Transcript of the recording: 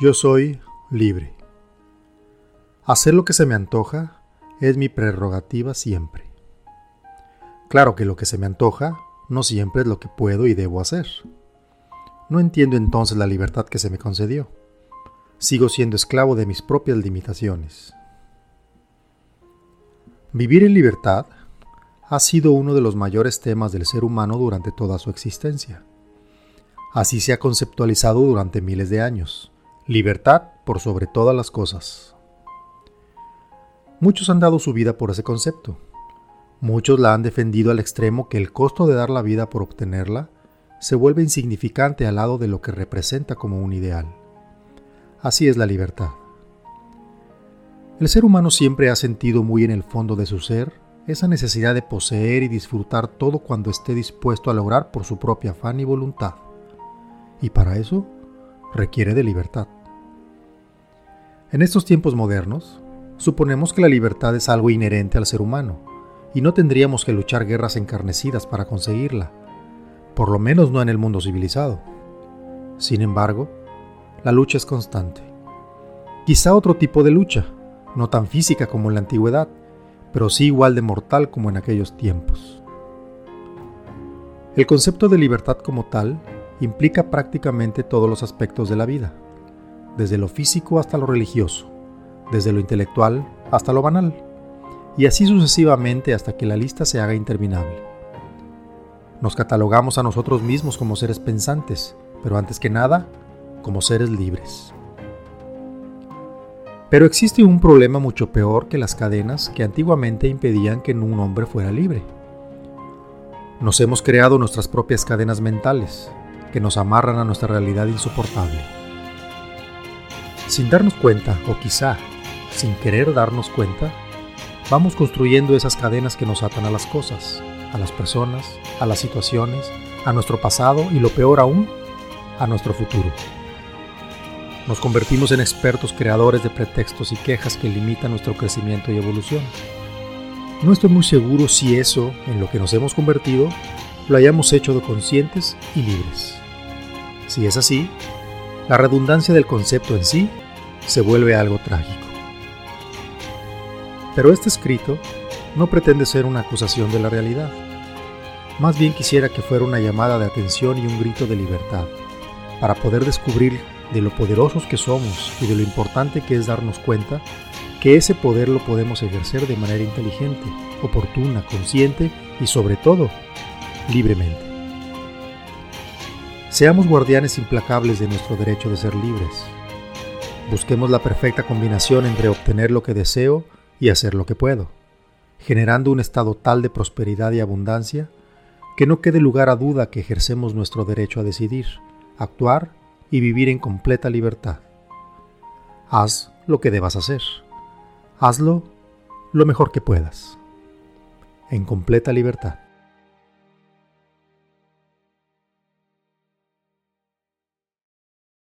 Yo soy libre. Hacer lo que se me antoja es mi prerrogativa siempre. Claro que lo que se me antoja no siempre es lo que puedo y debo hacer. No entiendo entonces la libertad que se me concedió. Sigo siendo esclavo de mis propias limitaciones. Vivir en libertad ha sido uno de los mayores temas del ser humano durante toda su existencia. Así se ha conceptualizado durante miles de años Libertad por sobre todas las cosas. Muchos han dado su vida por ese concepto. Muchos la han defendido al extremo que el costo de dar la vida por obtenerla se vuelve insignificante al lado de lo que representa como un ideal. Así es la libertad. El ser humano siempre ha sentido muy en el fondo de su ser esa necesidad de poseer y disfrutar todo cuando esté dispuesto a lograr por su propia afán y voluntad. Y para eso requiere de libertad. En estos tiempos modernos, suponemos que la libertad es algo inherente al ser humano y no tendríamos que luchar guerras encarnecidas para conseguirla, por lo menos no en el mundo civilizado. Sin embargo, la lucha es constante. Quizá otro tipo de lucha, no tan física como en la antigüedad, pero sí igual de mortal como en aquellos tiempos. El concepto de libertad como tal implica prácticamente todos los aspectos de la vida desde lo físico hasta lo religioso, desde lo intelectual hasta lo banal, y así sucesivamente hasta que la lista se haga interminable. Nos catalogamos a nosotros mismos como seres pensantes, pero antes que nada, como seres libres. Pero existe un problema mucho peor que las cadenas que antiguamente impedían que un hombre fuera libre. Nos hemos creado nuestras propias cadenas mentales, que nos amarran a nuestra realidad insoportable. Sin darnos cuenta, o quizá sin querer darnos cuenta, vamos construyendo esas cadenas que nos atan a las cosas, a las personas, a las situaciones, a nuestro pasado y lo peor aún, a nuestro futuro. Nos convertimos en expertos creadores de pretextos y quejas que limitan nuestro crecimiento y evolución. No estoy muy seguro si eso, en lo que nos hemos convertido, lo hayamos hecho de conscientes y libres. Si es así, la redundancia del concepto en sí se vuelve algo trágico. Pero este escrito no pretende ser una acusación de la realidad. Más bien quisiera que fuera una llamada de atención y un grito de libertad, para poder descubrir de lo poderosos que somos y de lo importante que es darnos cuenta que ese poder lo podemos ejercer de manera inteligente, oportuna, consciente y sobre todo, libremente. Seamos guardianes implacables de nuestro derecho de ser libres. Busquemos la perfecta combinación entre obtener lo que deseo y hacer lo que puedo, generando un estado tal de prosperidad y abundancia que no quede lugar a duda que ejercemos nuestro derecho a decidir, actuar y vivir en completa libertad. Haz lo que debas hacer. Hazlo lo mejor que puedas. En completa libertad.